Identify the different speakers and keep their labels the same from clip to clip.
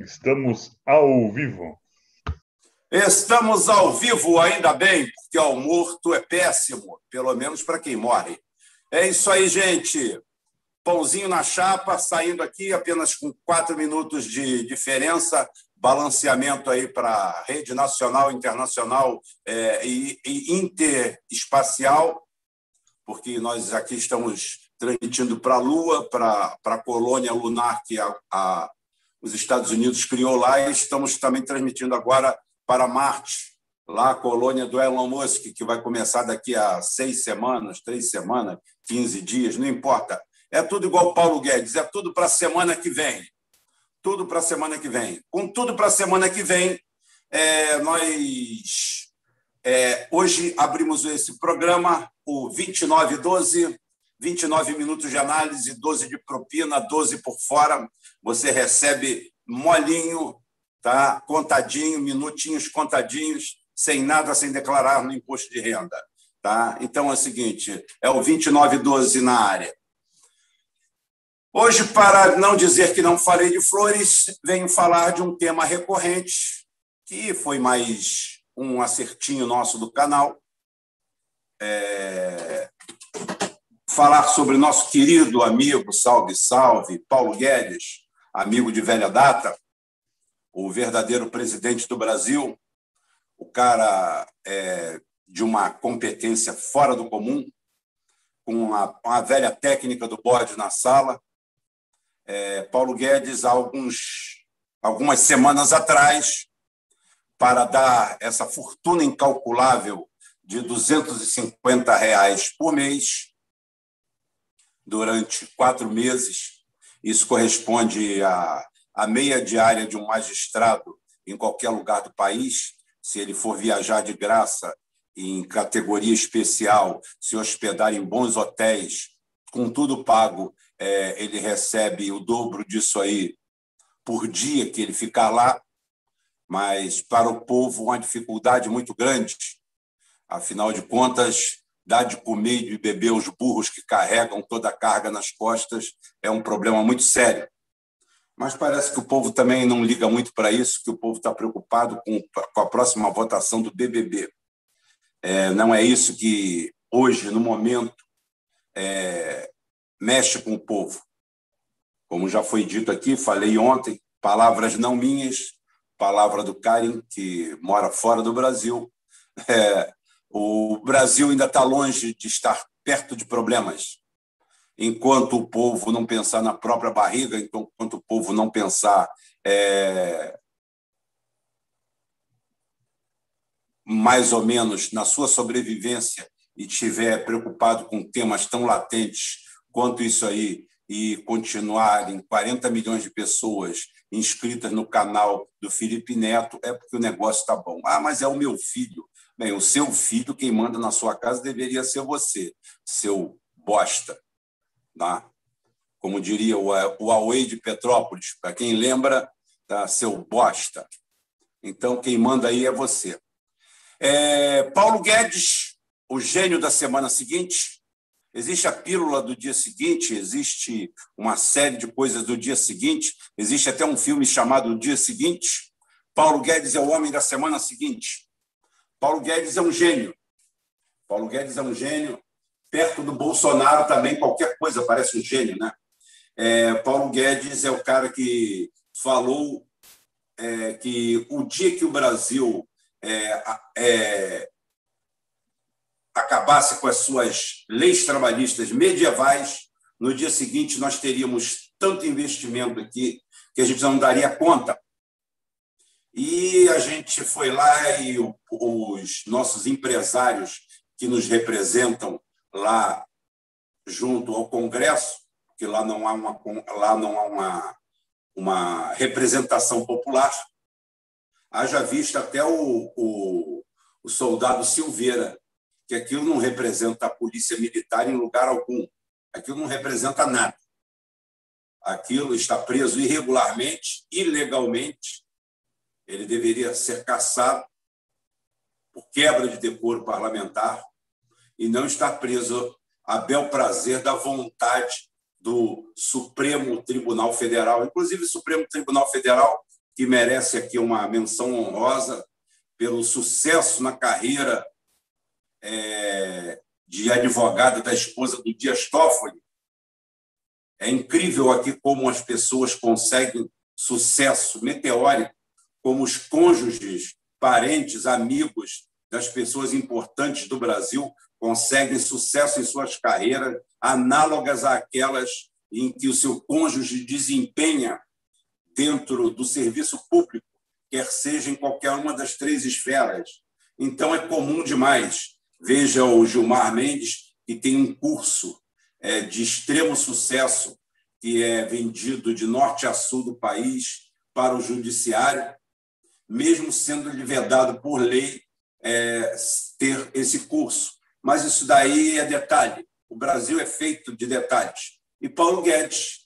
Speaker 1: Estamos ao vivo.
Speaker 2: Estamos ao vivo, ainda bem, porque ao morto é péssimo, pelo menos para quem morre. É isso aí, gente. Pãozinho na chapa, saindo aqui apenas com quatro minutos de diferença. Balanceamento aí para rede nacional, internacional é, e, e interespacial, porque nós aqui estamos transmitindo para a Lua, para a colônia lunar que a, a, os Estados Unidos criou lá, e estamos também transmitindo agora para Marte, lá a colônia do Elon Musk, que vai começar daqui a seis semanas, três semanas, 15 dias, não importa. É tudo igual Paulo Guedes, é tudo para a semana que vem. Tudo para a semana que vem. Com tudo para a semana que vem, é, nós é, hoje abrimos esse programa, o 2912, 29 minutos de análise, 12 de propina, 12 por fora. Você recebe molinho, tá? contadinho, minutinhos contadinhos, sem nada, sem declarar no imposto de renda. Tá? Então é o seguinte: é o 2912 na área. Hoje, para não dizer que não falei de flores, venho falar de um tema recorrente, que foi mais um acertinho nosso do canal. É falar sobre nosso querido amigo, salve, salve, Paulo Guedes, amigo de velha data, o verdadeiro presidente do Brasil, o cara é, de uma competência fora do comum, com a, a velha técnica do bode na sala. É, Paulo Guedes, alguns, algumas semanas atrás, para dar essa fortuna incalculável de 250 reais por mês, durante quatro meses. Isso corresponde à, à meia diária de um magistrado em qualquer lugar do país. Se ele for viajar de graça em categoria especial, se hospedar em bons hotéis, com tudo pago, é, ele recebe o dobro disso aí por dia que ele ficar lá. Mas para o povo, uma dificuldade muito grande. Afinal de contas, dar de comer e de beber os burros que carregam toda a carga nas costas é um problema muito sério. Mas parece que o povo também não liga muito para isso, que o povo está preocupado com, com, a próxima votação do BBB. É, não é isso que hoje, no momento, é, mexe com o povo. Como já foi dito aqui, falei ontem, palavras não minhas, palavra do Karim, que mora fora do Brasil. É, o Brasil ainda está longe de estar perto de problemas. Enquanto o povo não pensar na própria barriga, enquanto o povo não pensar é, mais ou menos na sua sobrevivência e estiver preocupado com temas tão latentes quanto isso aí e continuarem 40 milhões de pessoas inscritas no canal do Felipe Neto, é porque o negócio está bom. Ah, mas é o meu filho. Bem, o seu filho, quem manda na sua casa deveria ser você, seu bosta. Tá? Como diria o Huawei de Petrópolis, para quem lembra, tá? seu bosta. Então, quem manda aí é você. É, Paulo Guedes, o gênio da semana seguinte. Existe a pílula do dia seguinte, existe uma série de coisas do dia seguinte, existe até um filme chamado O Dia Seguinte. Paulo Guedes é o homem da semana seguinte. Paulo Guedes é um gênio. Paulo Guedes é um gênio. Perto do Bolsonaro também, qualquer coisa parece um gênio, né? É, Paulo Guedes é o cara que falou é, que o dia que o Brasil é, é, acabasse com as suas leis trabalhistas medievais, no dia seguinte nós teríamos tanto investimento aqui que a gente não daria conta e a gente foi lá e os nossos empresários que nos representam lá junto ao Congresso, que lá não há uma, lá não há uma, uma representação popular, haja vista até o, o, o soldado Silveira, que aquilo não representa a polícia militar em lugar algum. Aquilo não representa nada. Aquilo está preso irregularmente, ilegalmente, ele deveria ser caçado por quebra de decoro parlamentar e não estar preso a bel prazer da vontade do Supremo Tribunal Federal, inclusive o Supremo Tribunal Federal, que merece aqui uma menção honrosa pelo sucesso na carreira é, de advogada da esposa do Dias Toffoli. É incrível aqui como as pessoas conseguem sucesso meteórico, como os cônjuges, parentes, amigos das pessoas importantes do Brasil conseguem sucesso em suas carreiras, análogas àquelas em que o seu cônjuge desempenha dentro do serviço público, quer seja em qualquer uma das três esferas. Então, é comum demais. Veja o Gilmar Mendes, que tem um curso é, de extremo sucesso, que é vendido de norte a sul do país para o judiciário, mesmo sendo lhe vedado por lei é, ter esse curso. Mas isso daí é detalhe. O Brasil é feito de detalhes. E Paulo Guedes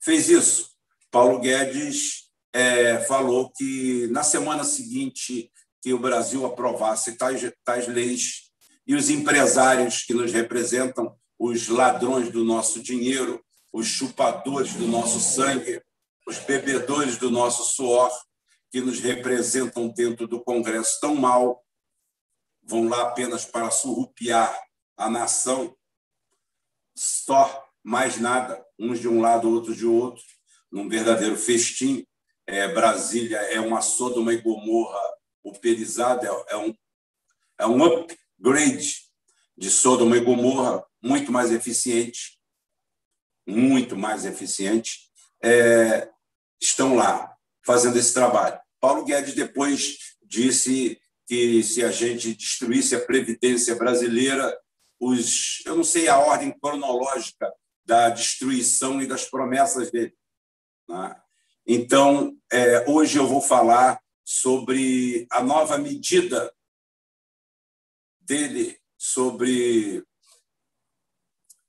Speaker 2: fez isso. Paulo Guedes é, falou que na semana seguinte que o Brasil aprovasse tais, tais leis e os empresários que nos representam, os ladrões do nosso dinheiro, os chupadores do nosso sangue, os bebedores do nosso suor, que nos representam dentro do Congresso tão mal, vão lá apenas para surrupiar a nação, só mais nada, uns de um lado, outros de outro, num verdadeiro festim. É, Brasília é uma Sodoma e Gomorra uperizada, é, é, um, é um upgrade de Sodoma e Gomorra, muito mais eficiente, muito mais eficiente, é, estão lá fazendo esse trabalho. Paulo Guedes depois disse que se a gente destruísse a Previdência brasileira, os, eu não sei a ordem cronológica da destruição e das promessas dele. Né? Então, é, hoje eu vou falar sobre a nova medida dele sobre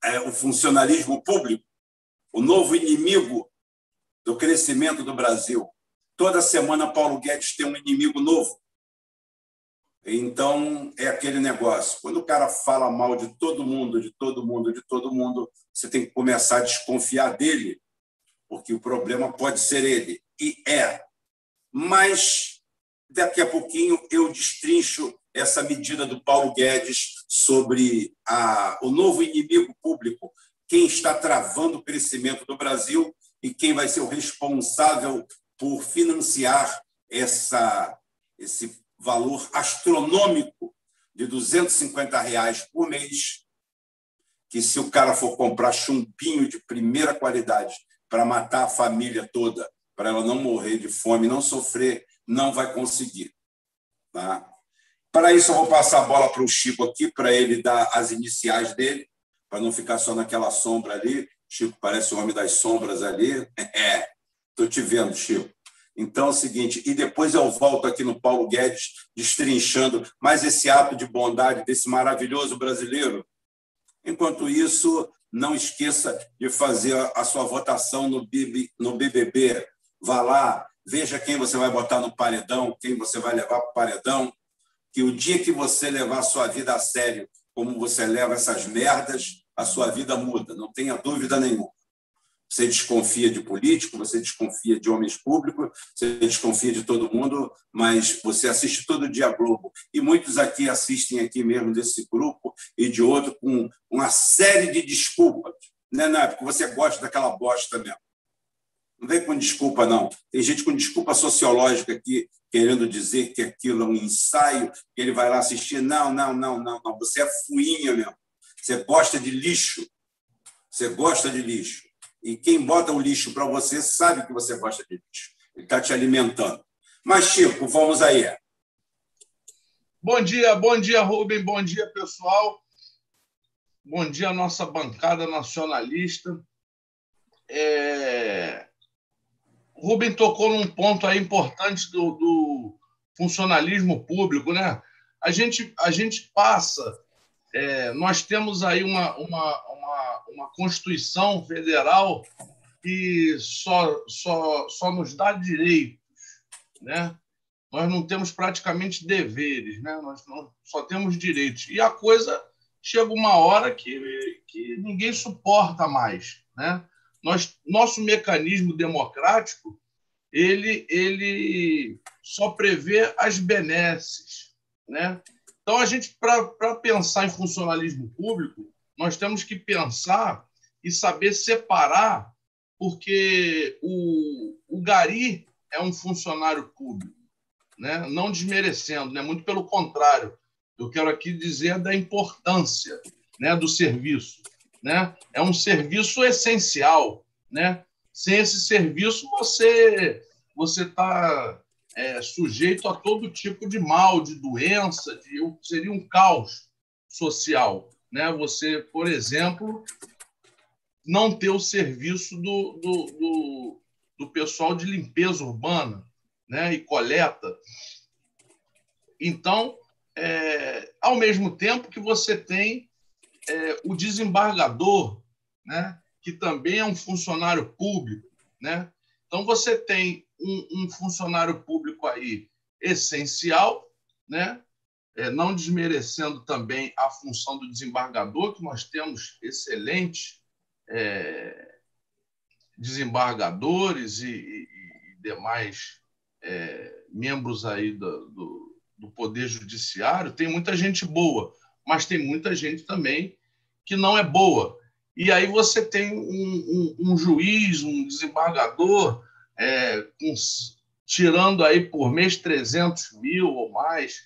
Speaker 2: é, o funcionalismo público, o novo inimigo do crescimento do Brasil. Toda semana, Paulo Guedes tem um inimigo novo. Então, é aquele negócio. Quando o cara fala mal de todo mundo, de todo mundo, de todo mundo, você tem que começar a desconfiar dele, porque o problema pode ser ele. E é. Mas, daqui a pouquinho, eu destrincho essa medida do Paulo Guedes sobre a, o novo inimigo público, quem está travando o crescimento do Brasil e quem vai ser o responsável por financiar essa, esse valor astronômico de 250 reais por mês, que se o cara for comprar chumpinho de primeira qualidade para matar a família toda, para ela não morrer de fome, não sofrer, não vai conseguir. Tá? Para isso, eu vou passar a bola para o Chico aqui, para ele dar as iniciais dele, para não ficar só naquela sombra ali. Chico parece o homem das sombras ali. É, estou te vendo, Chico. Então é o seguinte, e depois eu volto aqui no Paulo Guedes, destrinchando mais esse ato de bondade desse maravilhoso brasileiro. Enquanto isso, não esqueça de fazer a sua votação no BBB. Vá lá, veja quem você vai botar no paredão, quem você vai levar para o paredão. Que o dia que você levar a sua vida a sério, como você leva essas merdas, a sua vida muda, não tenha dúvida nenhuma. Você desconfia de político, você desconfia de homens públicos, você desconfia de todo mundo, mas você assiste todo dia a Globo. E muitos aqui assistem aqui mesmo desse grupo e de outro com uma série de desculpas. Né, não, é porque você gosta daquela bosta mesmo. Não vem com desculpa, não. Tem gente com desculpa sociológica aqui, querendo dizer que aquilo é um ensaio, que ele vai lá assistir. Não, não, não, não, não. Você é fuinha mesmo. Você gosta de lixo. Você gosta de lixo. E quem bota o lixo para você sabe que você gosta de lixo. Ele está te alimentando. Mas, Chico, vamos aí.
Speaker 3: Bom dia, bom dia, Rubem, bom dia, pessoal. Bom dia, nossa bancada nacionalista. É... Rubem tocou num ponto aí importante do, do funcionalismo público, né? A gente, a gente passa, é, nós temos aí uma, uma, uma Constituição Federal que só, só, só nos dá direitos, né? Nós não temos praticamente deveres, né? Nós não, só temos direitos. E a coisa chega uma hora que, que ninguém suporta mais, né? Nós, nosso mecanismo democrático ele, ele só prevê as benesses. Né? Então, a gente, para pensar em funcionalismo público, nós temos que pensar e saber separar, porque o, o Gari é um funcionário público, né? não desmerecendo, né? muito pelo contrário. Eu quero aqui dizer da importância né, do serviço. Né? É um serviço essencial. Né? Sem esse serviço, você você está é, sujeito a todo tipo de mal, de doença, de, seria um caos social. Né? Você, por exemplo, não ter o serviço do, do, do, do pessoal de limpeza urbana né? e coleta. Então, é, ao mesmo tempo que você tem é, o desembargador, né? que também é um funcionário público. Né? Então, você tem um, um funcionário público aí essencial, né? É, não desmerecendo também a função do desembargador, que nós temos excelentes é, desembargadores e, e, e demais é, membros aí do, do, do, Poder Judiciário. Tem muita gente boa, mas tem muita gente também que não é boa. E aí você tem um, um, um juiz, um desembargador é, com, tirando aí por mês 300 mil ou mais,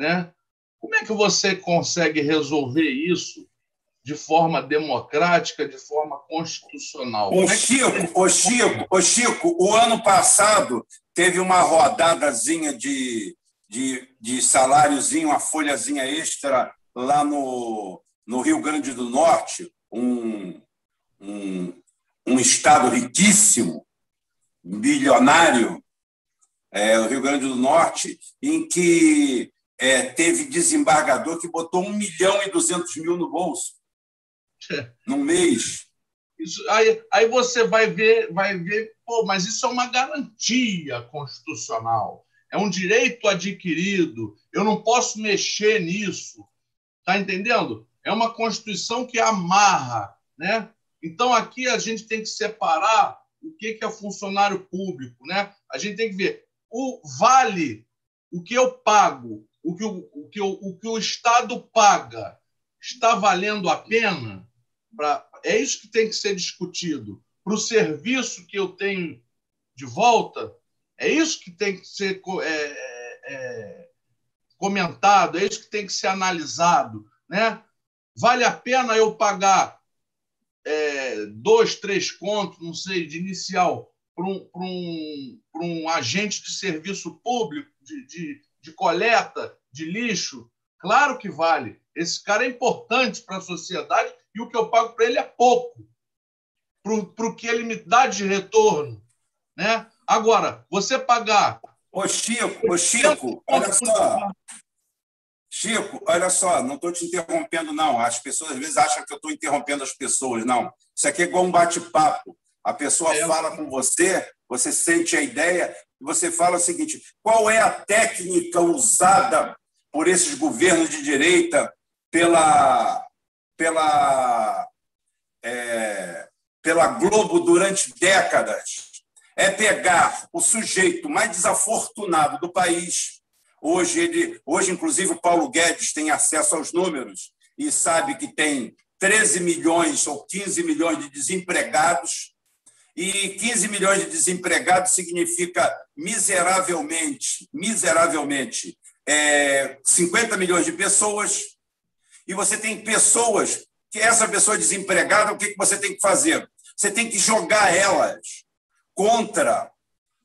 Speaker 3: né? Como é que você consegue resolver isso de forma democrática, de forma constitucional?
Speaker 2: O é Chico, o Chico, o Chico, o ano passado teve uma rodadazinha de, de, de saláriozinho, uma folhazinha extra lá no, no Rio Grande do Norte, um, um, um estado riquíssimo, bilionário, é, o Rio Grande do Norte, em que é, teve desembargador que botou um milhão e duzentos mil no bolso num mês.
Speaker 3: Isso, aí, aí você vai ver, vai ver, pô, mas isso é uma garantia constitucional, é um direito adquirido, eu não posso mexer nisso, tá entendendo? É uma constituição que amarra, né? Então aqui a gente tem que separar o que é funcionário público, né? A gente tem que ver o vale, o que eu pago, o que o, o, que o, o, que o Estado paga, está valendo a pena? Pra, é isso que tem que ser discutido. Para o serviço que eu tenho de volta, é isso que tem que ser é, é, é, comentado, é isso que tem que ser analisado. Né? Vale a pena eu pagar é, dois, três contos, não sei, de inicial para um, um, um agente de serviço público, de, de, de coleta de lixo? Claro que vale. Esse cara é importante para a sociedade e o que eu pago para ele é pouco para o que ele me dá de retorno. Né? Agora, você pagar.
Speaker 2: Ô, Chico, ô, Chico, olha só. Chico, olha só, não estou te interrompendo, não. As pessoas às vezes acham que eu estou interrompendo as pessoas. Não. Isso aqui é igual um bate-papo. A pessoa é. fala com você, você sente a ideia, você fala o seguinte: qual é a técnica usada por esses governos de direita pela, pela, é, pela Globo durante décadas? É pegar o sujeito mais desafortunado do país Hoje, ele, hoje, inclusive, o Paulo Guedes tem acesso aos números e sabe que tem 13 milhões ou 15 milhões de desempregados. E 15 milhões de desempregados significa miseravelmente, miseravelmente, é, 50 milhões de pessoas. E você tem pessoas que essa pessoa desempregada, o que você tem que fazer? Você tem que jogar elas contra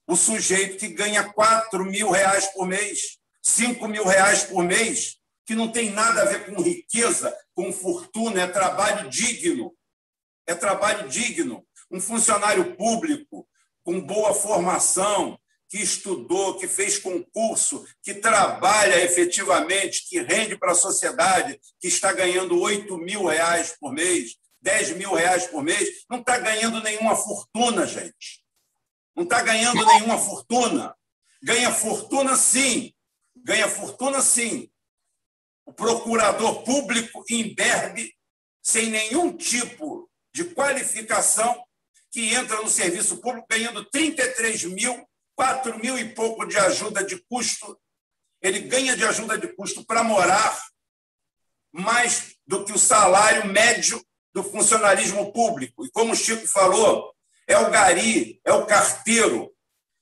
Speaker 2: o sujeito que ganha 4 mil reais por mês. 5 mil reais por mês, que não tem nada a ver com riqueza, com fortuna, é trabalho digno. É trabalho digno. Um funcionário público com boa formação, que estudou, que fez concurso, que trabalha efetivamente, que rende para a sociedade, que está ganhando 8 mil reais por mês, 10 mil reais por mês, não está ganhando nenhuma fortuna, gente. Não está ganhando nenhuma fortuna. Ganha fortuna, sim, ganha fortuna, sim. O procurador público imberbe, sem nenhum tipo de qualificação, que entra no serviço público ganhando 33 mil, 4 mil e pouco de ajuda de custo. Ele ganha de ajuda de custo para morar mais do que o salário médio do funcionalismo público. E como o Chico falou, é o gari, é o carteiro,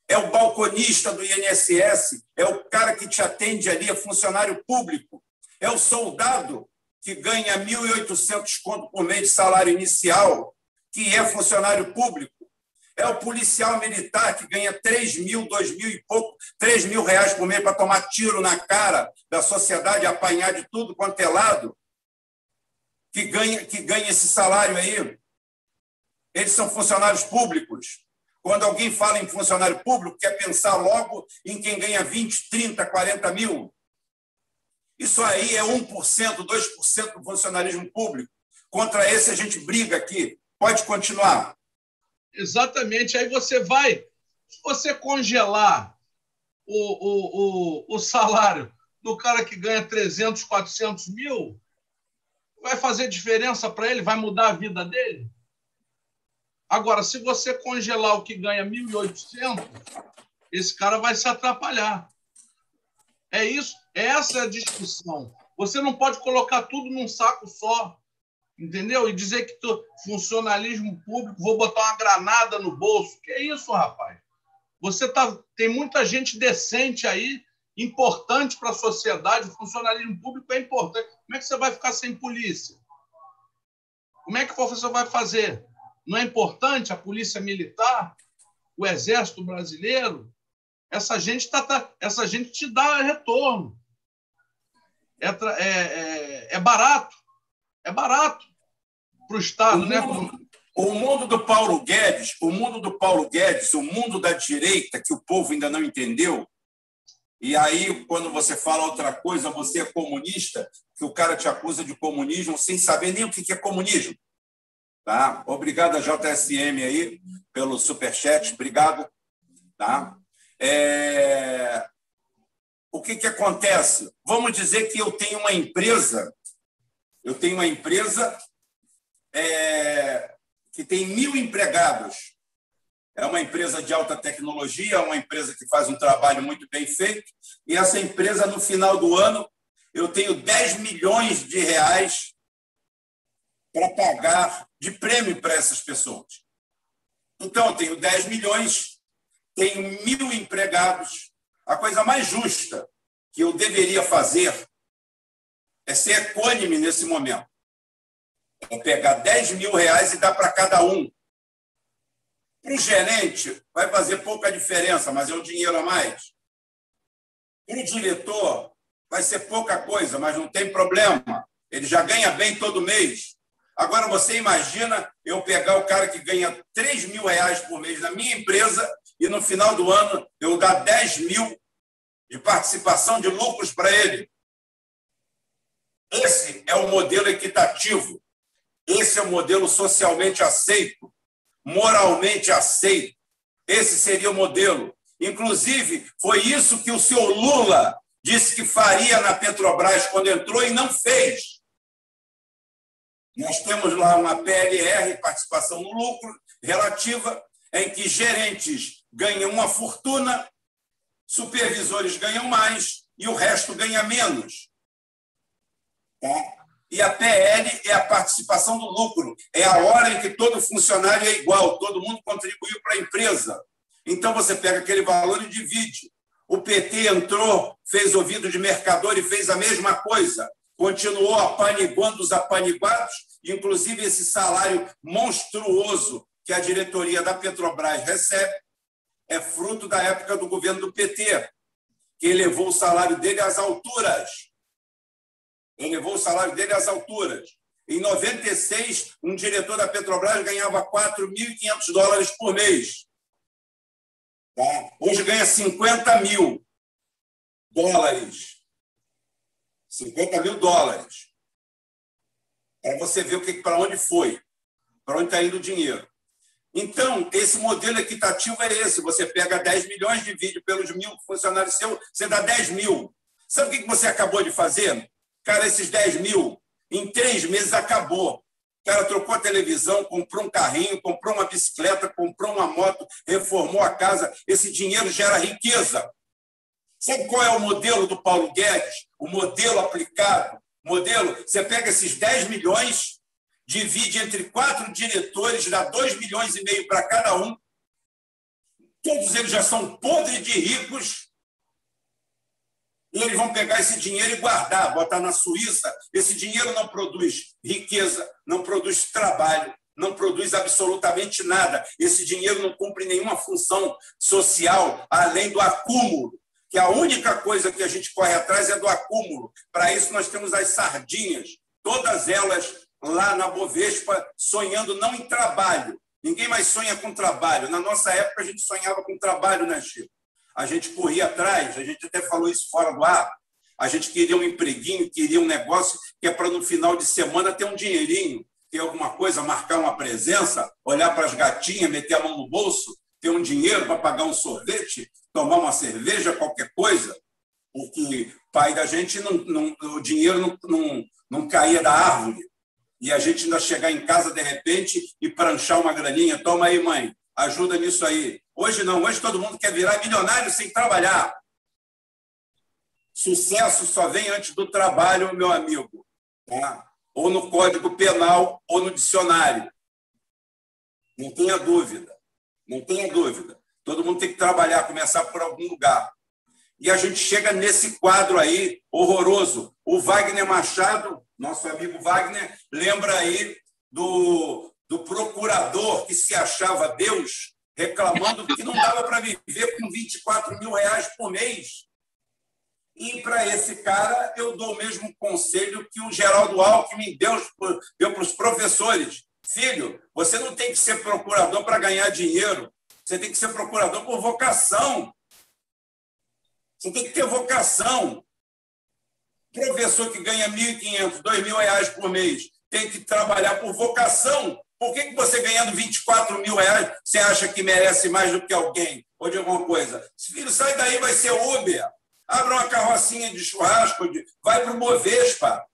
Speaker 2: é o balconista do INSS, é o cara que te atende ali, é funcionário público, é o soldado que ganha 1.800 conto por mês de salário inicial, que é funcionário público, é o policial militar que ganha 3 mil, 2 mil e pouco, 3 mil reais por mês para tomar tiro na cara da sociedade, apanhar de tudo quanto é lado, que ganha, que ganha esse salário aí. Eles são funcionários públicos. Quando alguém fala em funcionário público, quer pensar logo em quem ganha 20, 30, 40 mil. Isso aí é 1%, 2% do funcionalismo público. Contra esse a gente briga aqui. Pode continuar.
Speaker 3: Exatamente. Aí você vai, se você congelar o, o, o, o salário do cara que ganha 300, 400 mil, vai fazer diferença para ele? Vai mudar a vida dele? Agora, se você congelar o que ganha 1.800, esse cara vai se atrapalhar. É isso, essa é a discussão. Você não pode colocar tudo num saco só, entendeu? E dizer que tu, funcionalismo público, vou botar uma granada no bolso. Que é isso, rapaz? Você tá, tem muita gente decente aí, importante para a sociedade. O funcionalismo público é importante. Como é que você vai ficar sem polícia? Como é que você vai fazer? Não é importante a polícia militar, o exército brasileiro? Essa gente, tá, tá essa gente te dá retorno. É, é, é, é barato. É barato para o Estado.
Speaker 2: O
Speaker 3: né?
Speaker 2: mundo, o mundo do Paulo Guedes, o mundo do Paulo Guedes, o mundo da direita, que o povo ainda não entendeu, e aí, quando você fala outra coisa, você é comunista, que o cara te acusa de comunismo sem saber nem o que é comunismo. Tá? Obrigado a JSM aí pelo superchat, obrigado. Tá? É... O que, que acontece? Vamos dizer que eu tenho uma empresa, eu tenho uma empresa é... que tem mil empregados. É uma empresa de alta tecnologia, uma empresa que faz um trabalho muito bem feito, e essa empresa, no final do ano, eu tenho 10 milhões de reais para pagar de prêmio para essas pessoas. Então, eu tenho 10 milhões, tenho mil empregados. A coisa mais justa que eu deveria fazer é ser econômico nesse momento. É pegar 10 mil reais e dar para cada um. Para o gerente, vai fazer pouca diferença, mas é um dinheiro a mais. Para o diretor, vai ser pouca coisa, mas não tem problema. Ele já ganha bem todo mês. Agora, você imagina eu pegar o cara que ganha 3 mil reais por mês na minha empresa e no final do ano eu dar 10 mil de participação de lucros para ele. Esse é o modelo equitativo. Esse é o modelo socialmente aceito, moralmente aceito. Esse seria o modelo. Inclusive, foi isso que o senhor Lula disse que faria na Petrobras quando entrou e não fez. Nós temos lá uma PLR, participação no lucro, relativa, em que gerentes ganham uma fortuna, supervisores ganham mais e o resto ganha menos. E a PL é a participação do lucro, é a hora em que todo funcionário é igual, todo mundo contribuiu para a empresa. Então você pega aquele valor e divide. O PT entrou, fez ouvido de mercador e fez a mesma coisa continuou apaniguando os apaniguados, inclusive esse salário monstruoso que a diretoria da Petrobras recebe é fruto da época do governo do PT, que elevou o salário dele às alturas. Elevou o salário dele às alturas. Em 96, um diretor da Petrobras ganhava 4.500 dólares por mês. Tá? Hoje ganha 50 mil dólares 50 mil dólares. Para você ver o que, para onde foi, para onde está indo o dinheiro. Então, esse modelo equitativo é esse. Você pega 10 milhões, divide pelos mil funcionários seus, você dá 10 mil. Sabe o que você acabou de fazer? Cara, esses 10 mil, em três meses acabou. O cara trocou a televisão, comprou um carrinho, comprou uma bicicleta, comprou uma moto, reformou a casa. Esse dinheiro gera riqueza. Sabe qual é o modelo do Paulo Guedes? O modelo aplicado. Modelo, você pega esses 10 milhões, divide entre quatro diretores, dá 2 milhões e meio para cada um. Todos eles já são podres de ricos e eles vão pegar esse dinheiro e guardar, botar na Suíça. Esse dinheiro não produz riqueza, não produz trabalho, não produz absolutamente nada. Esse dinheiro não cumpre nenhuma função social além do acúmulo, que a única coisa que a gente corre atrás é do acúmulo. Para isso, nós temos as sardinhas, todas elas lá na Bovespa, sonhando não em trabalho. Ninguém mais sonha com trabalho. Na nossa época, a gente sonhava com trabalho, né, Chico? A gente corria atrás, a gente até falou isso fora do ar. A gente queria um empreguinho, queria um negócio que é para no final de semana ter um dinheirinho, ter alguma coisa, marcar uma presença, olhar para as gatinhas, meter a mão no bolso, ter um dinheiro para pagar um sorvete, tomar uma cerveja, qualquer coisa. Porque pai da gente, não, não, o dinheiro não, não, não caía da árvore. E a gente ainda chegar em casa de repente e pranchar uma graninha. Toma aí, mãe, ajuda nisso aí. Hoje não, hoje todo mundo quer virar milionário sem trabalhar. Sucesso só vem antes do trabalho, meu amigo. Tá? Ou no Código Penal, ou no dicionário. Não tenha dúvida. Não tenha dúvida. Todo mundo tem que trabalhar, começar por algum lugar. E a gente chega nesse quadro aí horroroso. O Wagner Machado, nosso amigo Wagner, lembra aí do, do procurador que se achava Deus reclamando que não dava para viver com 24 mil reais por mês. E para esse cara, eu dou o mesmo conselho que o Geraldo Alckmin deu, deu para os professores. Filho, você não tem que ser procurador para ganhar dinheiro. Você tem que ser procurador por vocação. Você tem que ter vocação. Professor que ganha 1.500, 2.000 reais por mês tem que trabalhar por vocação por que, que você ganhando 24 mil reais, você acha que merece mais do que alguém? Ou de alguma coisa? Filho, sai daí, vai ser Uber. Abra uma carrocinha de churrasco, de... vai para o Bovespa.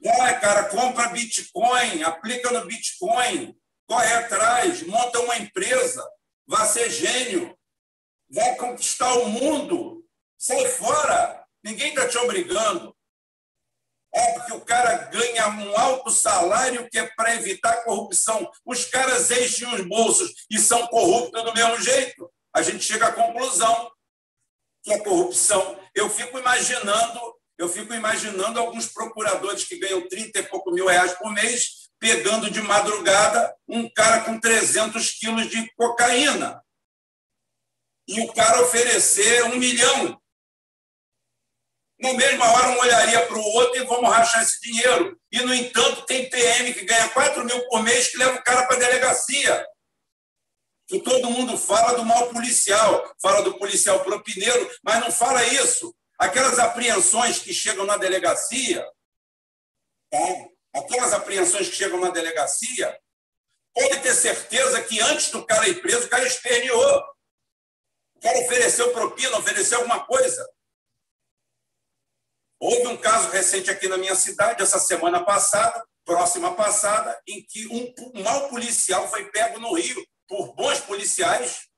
Speaker 2: Vai, cara, compra Bitcoin, aplica no Bitcoin, corre atrás, monta uma empresa, vai ser gênio, vai conquistar o mundo, sai fora. Ninguém está te obrigando. É porque o cara ganha um alto salário que é para evitar corrupção. Os caras enchem os bolsos e são corruptos do mesmo jeito. A gente chega à conclusão que é corrupção. Eu fico imaginando, eu fico imaginando alguns procuradores que ganham 30 e pouco mil reais por mês, pegando de madrugada um cara com 300 quilos de cocaína. E o cara oferecer um milhão na mesma hora, um olharia para o outro e vamos rachar esse dinheiro. E, no entanto, tem PM que ganha 4 mil por mês que leva o cara para a delegacia. Que todo mundo fala do mal policial, fala do policial propineiro, mas não fala isso. Aquelas apreensões que chegam na delegacia, tá? aquelas apreensões que chegam na delegacia, pode ter certeza que antes do cara ir preso, o cara esperneou. O cara ofereceu propina, ofereceu alguma coisa. Houve um caso recente aqui na minha cidade, essa semana passada, próxima passada, em que um mau policial foi pego no Rio por bons policiais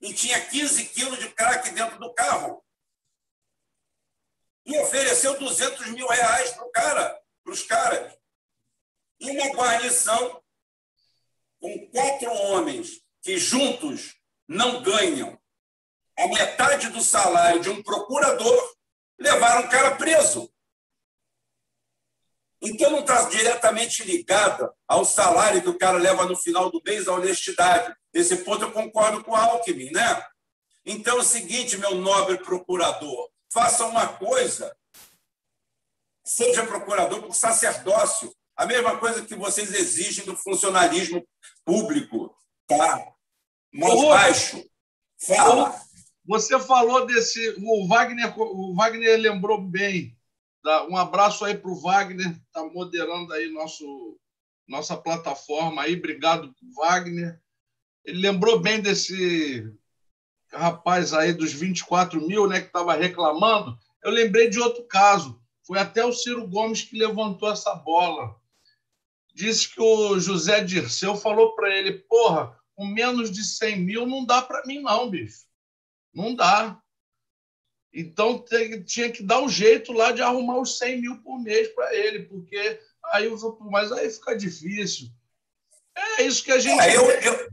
Speaker 2: e tinha 15 quilos de crack dentro do carro. E ofereceu 200 mil reais para cara, os caras. E uma guarnição com quatro homens que juntos não ganham a metade do salário de um procurador levaram o cara preso. Então não está diretamente ligada ao salário que o cara leva no final do mês, à honestidade. Nesse ponto eu concordo com o Alckmin, né? Então é o seguinte, meu nobre procurador, faça uma coisa. Seja procurador por sacerdócio. A mesma coisa que vocês exigem do funcionalismo público, tá? Mais baixo. Fala.
Speaker 3: Você falou desse. O Wagner, o Wagner lembrou bem. Um abraço aí para o Wagner, está moderando aí nosso, nossa plataforma aí. Obrigado, Wagner. Ele lembrou bem desse rapaz aí dos 24 mil, né, que estava reclamando. Eu lembrei de outro caso. Foi até o Ciro Gomes que levantou essa bola. disse que o José Dirceu falou para ele: porra, com menos de 100 mil não dá para mim, não, bicho. Não dá. Então tinha que dar um jeito lá de arrumar os 100 mil por mês para ele, porque aí eu mas aí fica difícil. É isso que a gente.
Speaker 2: É, eu, eu,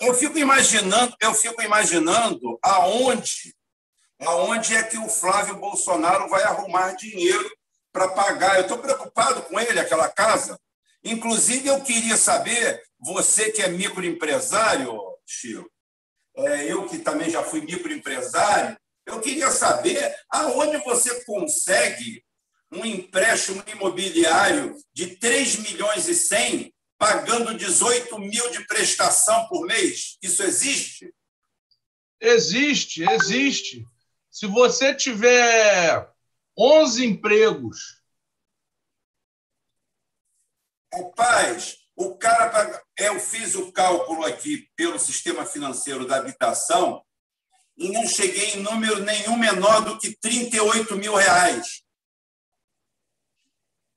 Speaker 2: eu fico imaginando, eu fico imaginando aonde, aonde é que o Flávio Bolsonaro vai arrumar dinheiro para pagar. Eu estou preocupado com ele, aquela casa. Inclusive, eu queria saber, você que é microempresário, Chico, eu que também já fui microempresário, eu queria saber aonde você consegue um empréstimo imobiliário de 3 milhões e 100 pagando 18 mil de prestação por mês. Isso existe?
Speaker 3: Existe, existe. Se você tiver 11 empregos.
Speaker 2: Rapaz, o cara. Eu fiz o cálculo aqui pelo sistema financeiro da habitação e não cheguei em número nenhum menor do que 38 mil reais.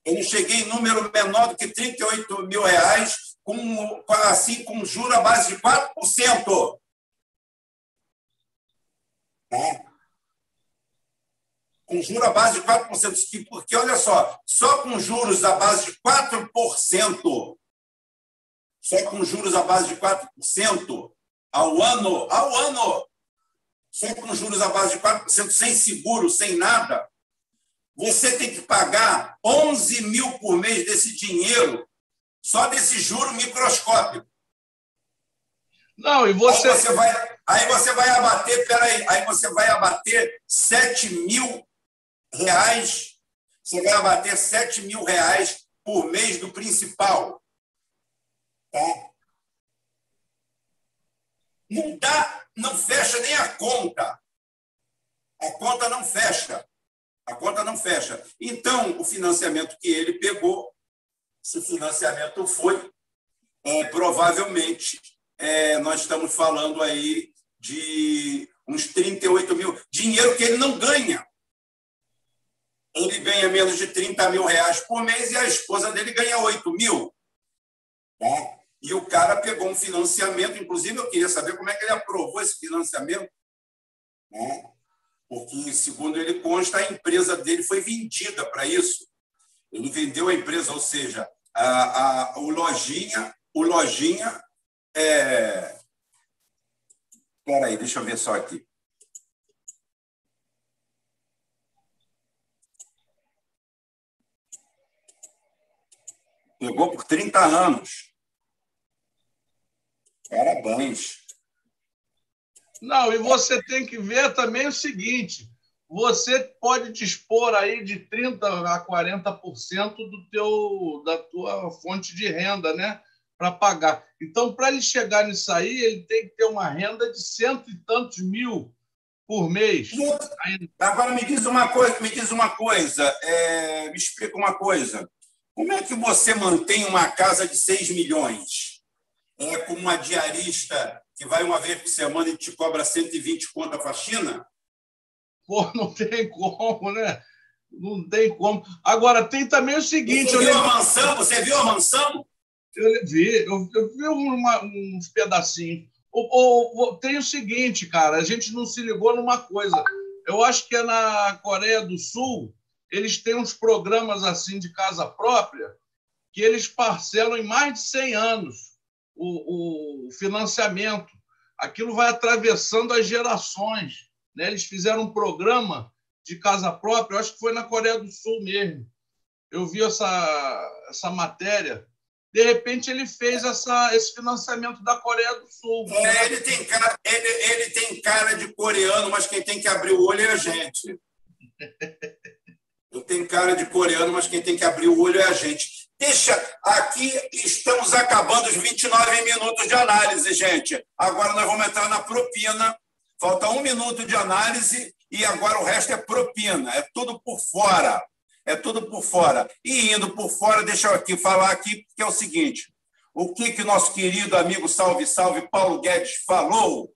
Speaker 2: Eu não cheguei em número menor do que 38 mil reais, com, assim, com juro à base de 4%. É. Com juros à base de 4%. Porque, olha só, só com juros à base de 4%, só com juros à base de 4% ao ano, ao ano, só com juros à base de 4%, sem seguro, sem nada, você tem que pagar 11 mil por mês desse dinheiro, só desse juro microscópico.
Speaker 3: Não, e você.
Speaker 2: Aí você vai, aí você vai abater, peraí, aí você vai abater 7 mil reais, você vai abater 7 mil reais por mês do principal. Tá? Não dá, não fecha nem a conta. A conta não fecha. A conta não fecha. Então, o financiamento que ele pegou, esse financiamento foi, é, provavelmente, é, nós estamos falando aí de uns 38 mil. Dinheiro que ele não ganha. Ele ganha menos de 30 mil reais por mês e a esposa dele ganha 8 mil. Tá? E o cara pegou um financiamento, inclusive eu queria saber como é que ele aprovou esse financiamento. Né? porque, segundo ele consta, a empresa dele foi vendida para isso. Ele vendeu a empresa, ou seja, a, a, o Lojinha, o Lojinha é... Espera aí, deixa eu ver só aqui. Pegou por 30 anos. Parabéns.
Speaker 3: Não, e você tem que ver também o seguinte: você pode dispor aí de 30 a 40% do teu da tua fonte de renda, né, para pagar. Então, para ele chegar nisso aí, ele tem que ter uma renda de cento e tantos mil por mês.
Speaker 2: Agora me diz uma coisa, me diz uma coisa, é, me explica uma coisa. Como é que você mantém uma casa de 6 milhões? É com uma diarista que vai uma vez por semana e te cobra 120 conta a faxina?
Speaker 3: Pô, não tem como, né? Não tem como. Agora, tem também o seguinte...
Speaker 2: Você viu lembro... a mansão? Você viu a mansão?
Speaker 3: Eu vi, eu, eu vi uma, uns pedacinhos. O, o, tem o seguinte, cara, a gente não se ligou numa coisa. Eu acho que é na Coreia do Sul, eles têm uns programas assim de casa própria que eles parcelam em mais de 100 anos o, o financiamento. Aquilo vai atravessando as gerações. Né? Eles fizeram um programa de casa própria, acho que foi na Coreia do Sul mesmo. Eu vi essa, essa matéria. De repente, ele fez essa, esse financiamento da Coreia do Sul.
Speaker 2: É, ele, tem cara, ele, ele tem cara de coreano, mas quem tem que abrir o olho é a gente. Ele tem cara de coreano, mas quem tem que abrir o olho é a gente. Deixa, aqui estamos acabando os 29 minutos de análise, gente. Agora nós vamos entrar na propina. Falta um minuto de análise e agora o resto é propina. É tudo por fora. É tudo por fora. E indo por fora, deixa eu aqui falar aqui, que é o seguinte. O que que nosso querido amigo Salve Salve Paulo Guedes falou?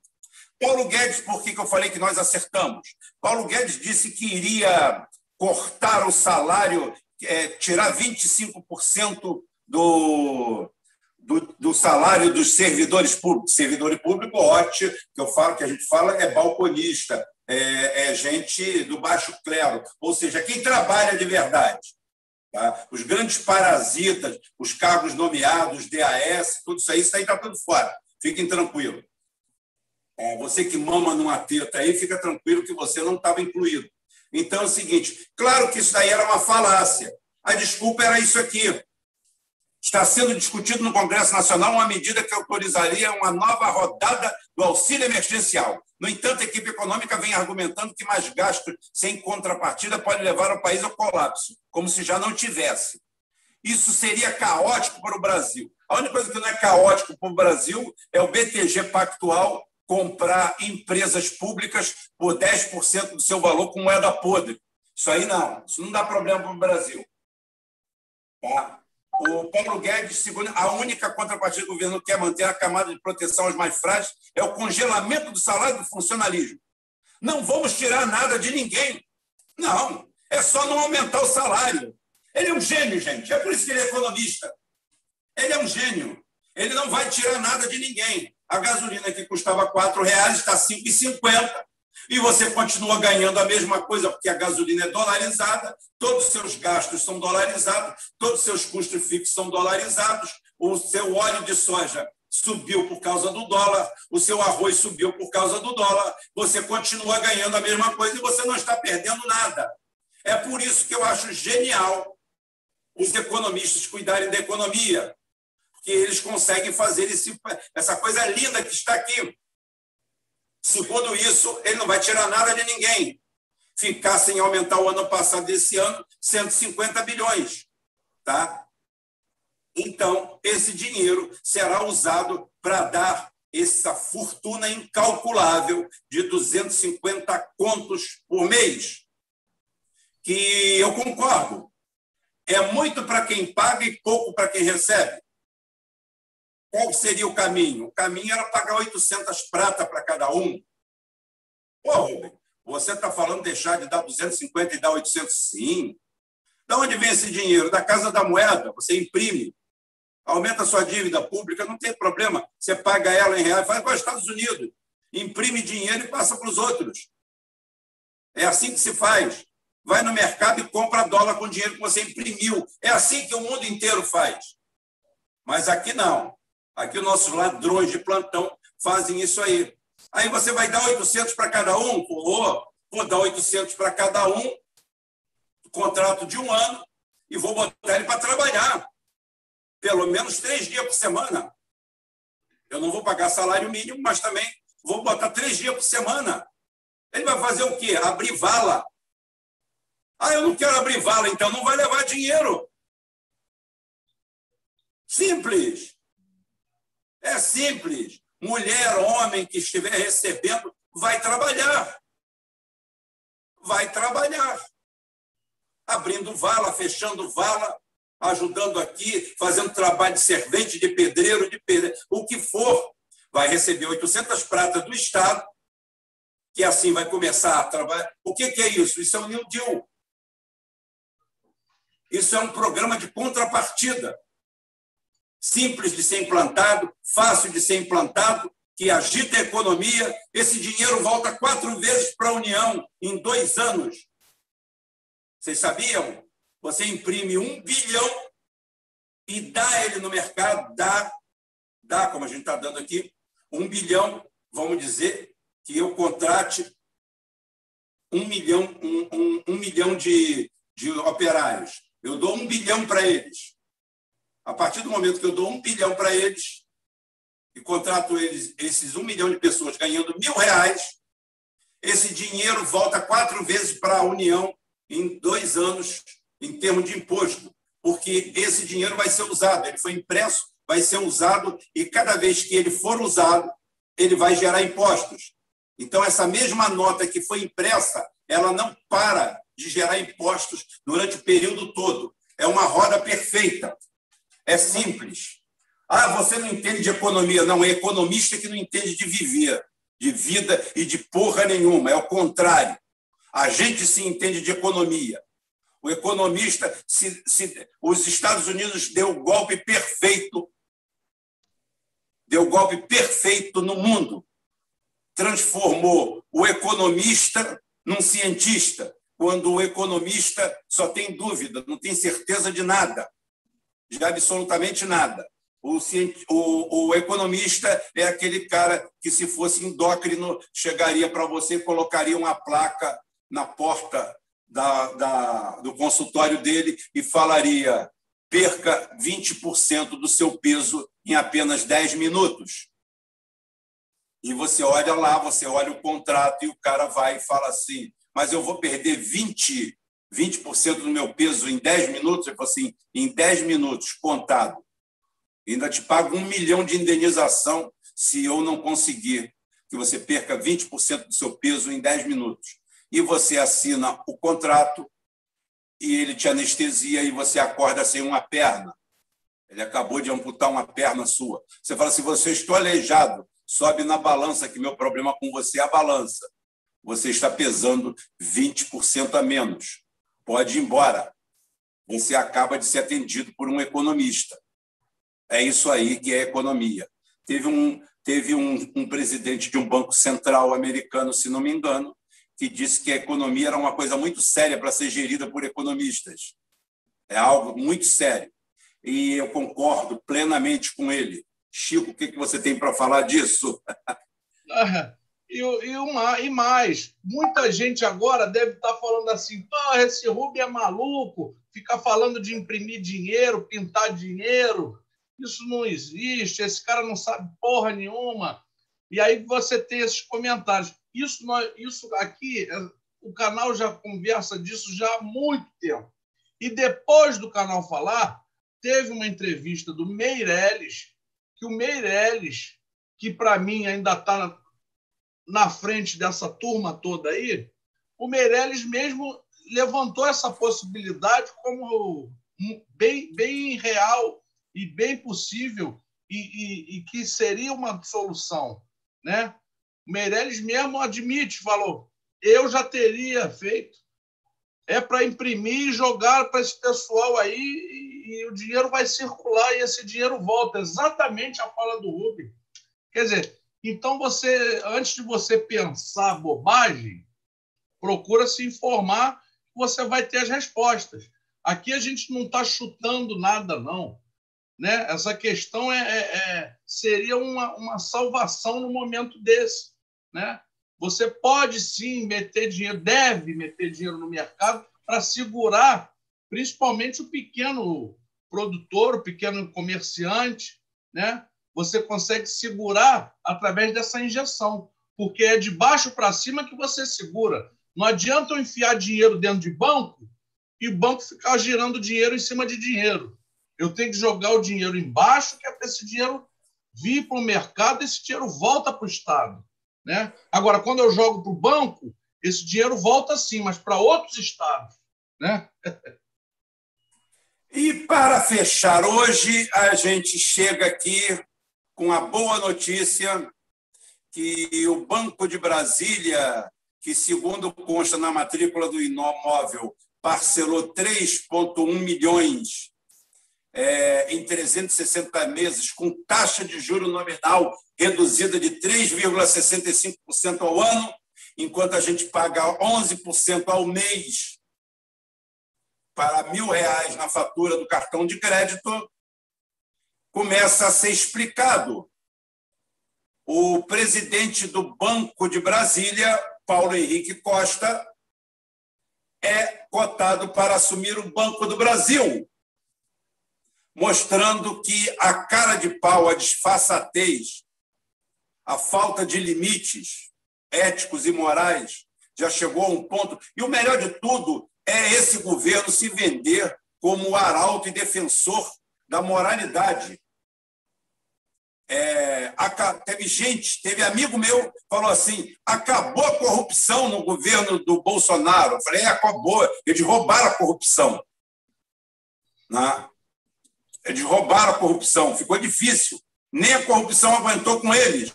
Speaker 2: Paulo Guedes, por que, que eu falei que nós acertamos? Paulo Guedes disse que iria cortar o salário é, tirar 25% do, do, do, salário dos servidores públicos. Servidor público, ótimo, que eu falo, que a gente fala é balconista, é, é gente do baixo clero, ou seja, quem trabalha de verdade. Tá? Os grandes parasitas, os cargos nomeados, DAS, tudo isso aí, isso aí está tudo fora. Fiquem tranquilos. É, você que mama numa teta aí, fica tranquilo que você não estava incluído. Então é o seguinte: claro que isso daí era uma falácia. A desculpa era isso aqui. Está sendo discutido no Congresso Nacional uma medida que autorizaria uma nova rodada do auxílio emergencial. No entanto, a equipe econômica vem argumentando que mais gastos sem contrapartida pode levar o país ao colapso, como se já não tivesse. Isso seria caótico para o Brasil. A única coisa que não é caótico para o Brasil é o BTG Pactual comprar empresas públicas por 10% do seu valor com moeda podre. Isso aí não, isso não dá problema para o Brasil. Tá? O Paulo Guedes, segundo a única contrapartida que o governo quer manter a camada de proteção aos mais frágeis é o congelamento do salário do funcionalismo. Não vamos tirar nada de ninguém. Não, é só não aumentar o salário. Ele é um gênio, gente. É por isso que ele é economista. Ele é um gênio. Ele não vai tirar nada de ninguém. A gasolina que custava R$ reais está R$ 5,50 e você continua ganhando a mesma coisa, porque a gasolina é dolarizada, todos os seus gastos são dolarizados, todos os seus custos fixos são dolarizados, o seu óleo de soja subiu por causa do dólar, o seu arroz subiu por causa do dólar, você continua ganhando a mesma coisa e você não está perdendo nada. É por isso que eu acho genial os economistas cuidarem da economia, porque eles conseguem fazer esse, essa coisa linda que está aqui. Segundo isso, ele não vai tirar nada de ninguém. Ficar sem aumentar o ano passado desse ano 150 bilhões. Tá? Então, esse dinheiro será usado para dar essa fortuna incalculável de 250 contos por mês. Que eu concordo. É muito para quem paga e pouco para quem recebe. Qual seria o caminho? O caminho era pagar 800 prata para cada um. Pô, Rubem, você está falando deixar de dar 250 e dar 800? Sim. Da onde vem esse dinheiro? Da Casa da Moeda. Você imprime. Aumenta sua dívida pública, não tem problema. Você paga ela em reais, faz para os Estados Unidos. Imprime dinheiro e passa para os outros. É assim que se faz. Vai no mercado e compra dólar com dinheiro que você imprimiu. É assim que o mundo inteiro faz. Mas aqui não. Aqui os nossos ladrões de plantão fazem isso aí. Aí você vai dar 800 para cada um? Pô, vou dar 800 para cada um, contrato de um ano, e vou botar ele para trabalhar. Pelo menos três dias por semana. Eu não vou pagar salário mínimo, mas também vou botar três dias por semana. Ele vai fazer o quê? Abrir vala. Ah, eu não quero abrir vala, então não vai levar dinheiro. Simples. Simples. Mulher, homem que estiver recebendo, vai trabalhar. Vai trabalhar. Abrindo vala, fechando vala, ajudando aqui, fazendo trabalho de servente, de pedreiro, de pedreiro, o que for. Vai receber 800 pratas do Estado, que assim vai começar a trabalhar. O que, é isso? Isso é um New Deal. Isso é um programa de contrapartida simples de ser implantado, fácil de ser implantado, que agita a economia. Esse dinheiro volta quatro vezes para a União em dois anos. Vocês sabiam? Você imprime um bilhão e dá ele no mercado, dá, dá, como a gente está dando aqui, um bilhão, vamos dizer, que eu contrate um milhão, um, um, um milhão de, de operários. Eu dou um bilhão para eles. A partir do momento que eu dou um bilhão para eles e contrato eles, esses um milhão de pessoas ganhando mil reais, esse dinheiro volta quatro vezes para a União em dois anos, em termos de imposto, porque esse dinheiro vai ser usado, ele foi impresso, vai ser usado, e cada vez que ele for usado, ele vai gerar impostos. Então, essa mesma nota que foi impressa, ela não para de gerar impostos durante o período todo. É uma roda perfeita. É simples. Ah, você não entende de economia. Não, é economista que não entende de viver, de vida e de porra nenhuma. É o contrário. A gente se entende de economia. O economista, se, se, os Estados Unidos deu o golpe perfeito, deu o golpe perfeito no mundo, transformou o economista num cientista, quando o economista só tem dúvida, não tem certeza de nada, de absolutamente nada. O, o, o, economista é aquele cara que, se fosse endócrino, chegaria para você e colocaria uma placa na porta da, da, do consultório dele e falaria: perca 20% do seu peso em apenas 10 minutos. E você olha lá, você olha o contrato e o cara vai e fala assim: mas eu vou perder 20%, 20 do meu peso em 10 minutos? Ele falou assim: em 10 minutos, contado. Ainda te pago um milhão de indenização se eu não conseguir que você perca 20% do seu peso em 10 minutos e você assina o contrato e ele te anestesia e você acorda sem uma perna. Ele acabou de amputar uma perna sua. Você fala assim: você estou aleijado, sobe na balança, que meu problema com você é a balança. Você está pesando 20% a menos. Pode ir embora. Você acaba de ser atendido por um economista. É isso aí que é economia. Teve um, teve um, um presidente de um banco central americano, se não me engano, que disse que a economia era uma coisa muito séria para ser gerida por economistas. É algo muito sério. E eu concordo plenamente com ele. Chico, o que você tem para falar disso?
Speaker 3: e, e, uma, e mais, muita gente agora deve estar tá falando assim: esse Rubem é maluco, fica falando de imprimir dinheiro, pintar dinheiro. Isso não existe, esse cara não sabe porra nenhuma. E aí você tem esses comentários. Isso, isso aqui, é, o canal já conversa disso já há muito tempo. E depois do canal falar, teve uma entrevista do Meirelles, que o Meirelles, que para mim ainda está na, frente dessa turma toda aí, o Meirelles mesmo levantou essa possibilidade como bem, bem real e bem possível e, e, e que seria uma solução, né? Meirelles mesmo admite, falou: eu já teria feito. É para imprimir e jogar para esse pessoal aí e, e, o dinheiro vai circular e esse dinheiro volta. Exatamente a fala do Rubem. Quer dizer, então você, antes de você pensar bobagem, procura se informar, você vai ter as respostas. Aqui a gente não está chutando nada, não. Né? Essa questão é, é, é, seria uma, uma salvação no momento desse. Né? Você pode sim meter dinheiro, deve meter dinheiro no mercado para segurar, principalmente o pequeno produtor, o pequeno comerciante. Né? Você consegue segurar através dessa injeção, porque é de baixo para cima que você segura. Não adianta eu enfiar dinheiro dentro de banco e o banco ficar girando dinheiro em cima de dinheiro. Eu tenho que jogar o dinheiro embaixo, que é para esse dinheiro vir para o mercado, esse dinheiro volta para o Estado. Né? Agora, quando eu jogo para o banco, esse dinheiro volta sim, mas para outros estados. Né?
Speaker 2: e para fechar, hoje a gente chega aqui com a boa notícia que o Banco de Brasília, que segundo consta na matrícula do imóvel, parcelou 3,1 milhões é, em 360 meses, com taxa de juro nominal reduzida de 3,65% ao ano, enquanto a gente paga 11% ao mês para mil reais na fatura do cartão de crédito, começa a ser explicado. O presidente do Banco de Brasília, Paulo Henrique Costa, é cotado para assumir o Banco do Brasil mostrando que a cara de pau, a disfarçatez, a falta de limites éticos e morais já chegou a um ponto. E o melhor de tudo é esse governo se vender como arauto e defensor da moralidade. É, teve gente, teve amigo meu, falou assim: acabou a corrupção no governo do Bolsonaro. Eu falei: é, acabou, eles roubaram a corrupção. Né? Eles roubaram a corrupção, ficou difícil. Nem a corrupção aguentou com eles.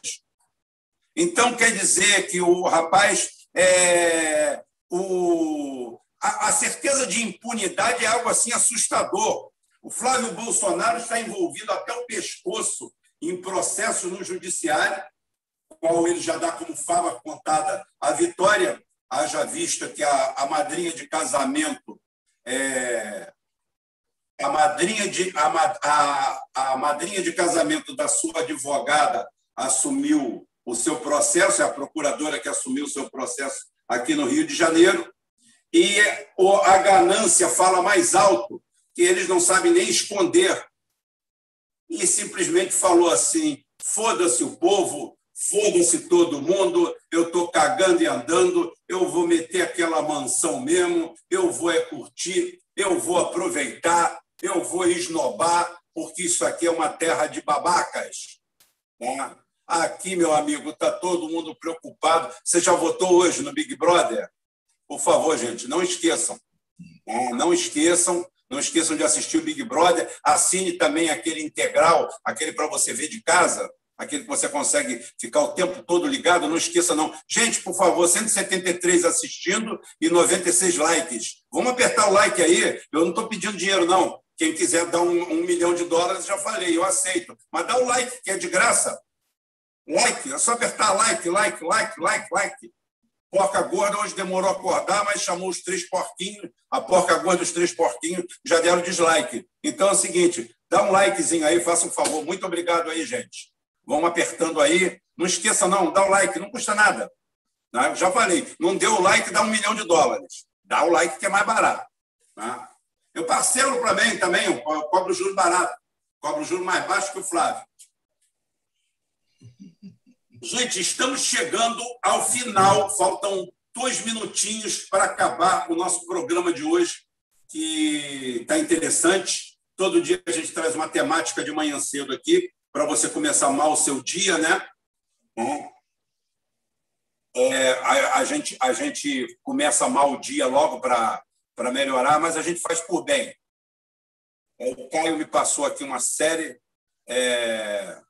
Speaker 2: Então, quer dizer que o rapaz, é, o, a, a certeza de impunidade é algo assim assustador. O Flávio Bolsonaro está envolvido até o pescoço em processo no judiciário, qual ele já dá como fama contada a vitória, haja vista que a, a madrinha de casamento é, a madrinha de a, a, a madrinha de casamento da sua advogada assumiu o seu processo, é a procuradora que assumiu o seu processo aqui no Rio de Janeiro, e a ganância fala mais alto, que eles não sabem nem esconder. E simplesmente falou assim: foda-se o povo, foda-se todo mundo, eu estou cagando e andando, eu vou meter aquela mansão mesmo, eu vou é curtir, eu vou aproveitar, eu vou esnobar, porque isso aqui é uma terra de babacas. Né? Aqui, meu amigo, está todo mundo preocupado. Você já votou hoje no Big Brother? Por favor, gente, não esqueçam. Né? Não esqueçam, não esqueçam de assistir o Big Brother. Assine também aquele integral, aquele para você ver de casa, aquele que você consegue ficar o tempo todo ligado. Não esqueça, não. Gente, por favor, 173 assistindo e 96 likes. Vamos apertar o like aí. Eu não estou pedindo dinheiro, não. Quem quiser dar um, um milhão de dólares, já falei, eu aceito. Mas dá o like, que é de graça. Like, é só apertar like, like, like, like, like. Porca gorda hoje demorou a acordar, mas chamou os três porquinhos, a porca gorda dos três porquinhos já deram dislike. Então é o seguinte, dá um likezinho aí, faça um favor. Muito obrigado aí, gente. Vamos apertando aí. Não esqueça, não, dá o like, não custa nada. Né? Já falei, não deu o like, dá um milhão de dólares. Dá o like que é mais barato. Né? Eu parcelo para mim também, eu cobro juros barato. Cobro juros mais baixo que o Flávio. Gente, estamos chegando ao final, faltam dois minutinhos para acabar o nosso programa de hoje, que está interessante. Todo dia a gente traz uma temática de manhã cedo aqui, para você começar mal o seu dia, né? É, a, a, gente, a gente começa mal o dia logo para melhorar, mas a gente faz por bem. É, o Caio me passou aqui uma série é,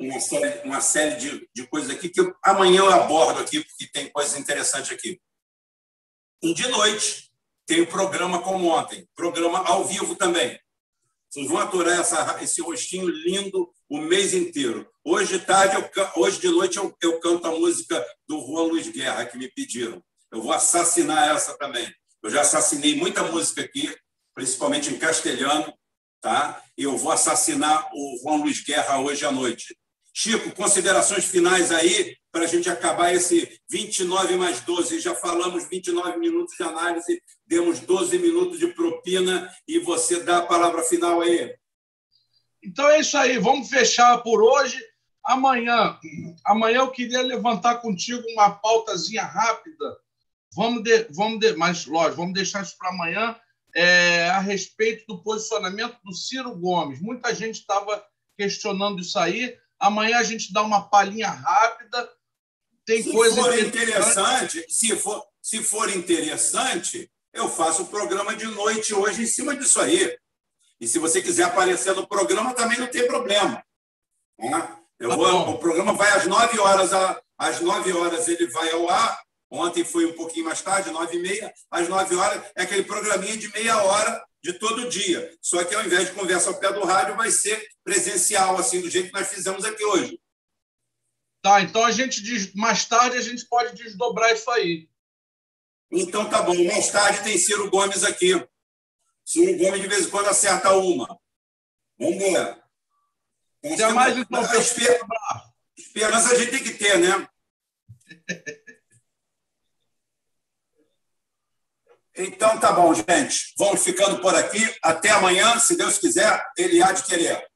Speaker 2: uma série, uma série de, de coisas aqui que eu, amanhã eu abordo aqui, porque tem coisas interessantes aqui. E de noite tem o programa como ontem, programa ao vivo também. Vocês vão aturar essa, esse rostinho lindo o mês inteiro. Hoje de tarde, eu, hoje de noite, eu, eu canto a música do Juan Luiz Guerra, que me pediram. Eu vou assassinar essa também. Eu já assassinei muita música aqui, principalmente em castelhano, tá? E eu vou assassinar o Juan Luiz Guerra hoje à noite. Chico, considerações finais aí para a gente acabar esse 29 mais 12. Já falamos 29 minutos de análise, demos 12 minutos de propina e você dá a palavra final aí.
Speaker 3: Então é isso aí, vamos fechar por hoje. Amanhã, amanhã eu queria levantar contigo uma pautazinha rápida. Vamos, de, vamos de, mas lógico, vamos deixar isso para amanhã. É, a respeito do posicionamento do Ciro Gomes. Muita gente estava questionando isso aí. Amanhã a gente dá uma palhinha rápida. Tem
Speaker 2: se
Speaker 3: coisa
Speaker 2: for interessante, se for, se for interessante, eu faço o programa de noite hoje em cima disso aí. E se você quiser aparecer no programa, também não tem problema. Né? Eu tá vou, o programa vai às 9 horas, às 9 horas ele vai ao ar. Ontem foi um pouquinho mais tarde, 9 e meia. Às 9 horas é aquele programinha de meia hora de todo dia. Só que ao invés de conversa ao pé do rádio, vai ser presencial, assim, do jeito que nós fizemos aqui hoje.
Speaker 3: Tá, então a gente diz, mais tarde a gente pode desdobrar isso aí.
Speaker 2: Então tá bom. Mais tarde tem Ciro Gomes aqui. Ciro Gomes de vez em quando acerta uma. Vamos ver.
Speaker 3: Até mais então,
Speaker 2: esper... Esperança a gente tem que ter, né? Então tá bom, gente. Vamos ficando por aqui. Até amanhã, se Deus quiser, ele há de querer.